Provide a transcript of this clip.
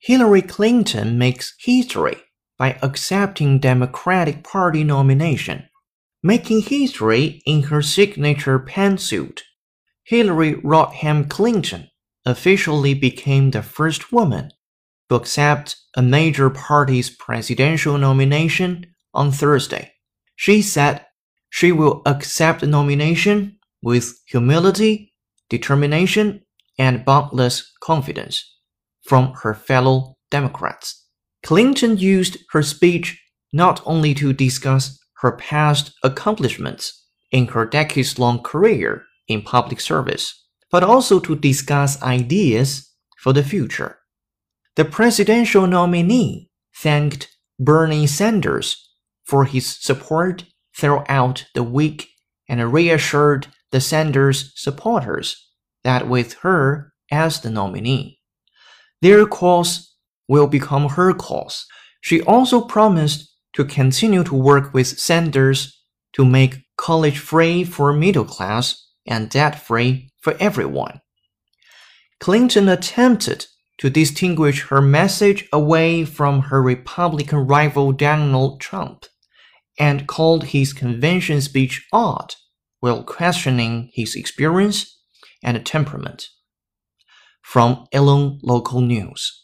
Hillary Clinton makes history by accepting Democratic Party nomination. Making history in her signature pantsuit, Hillary Rodham Clinton officially became the first woman to accept a major party's presidential nomination on Thursday. She said she will accept the nomination with humility, determination, and boundless confidence from her fellow Democrats. Clinton used her speech not only to discuss her past accomplishments in her decades long career in public service, but also to discuss ideas for the future. The presidential nominee thanked Bernie Sanders for his support throughout the week and reassured the Sanders supporters that with her as the nominee, their cause will become her cause. She also promised to continue to work with Sanders to make college free for middle class and debt free for everyone. Clinton attempted to distinguish her message away from her Republican rival Donald Trump and called his convention speech odd while questioning his experience and temperament. From Elon Local News.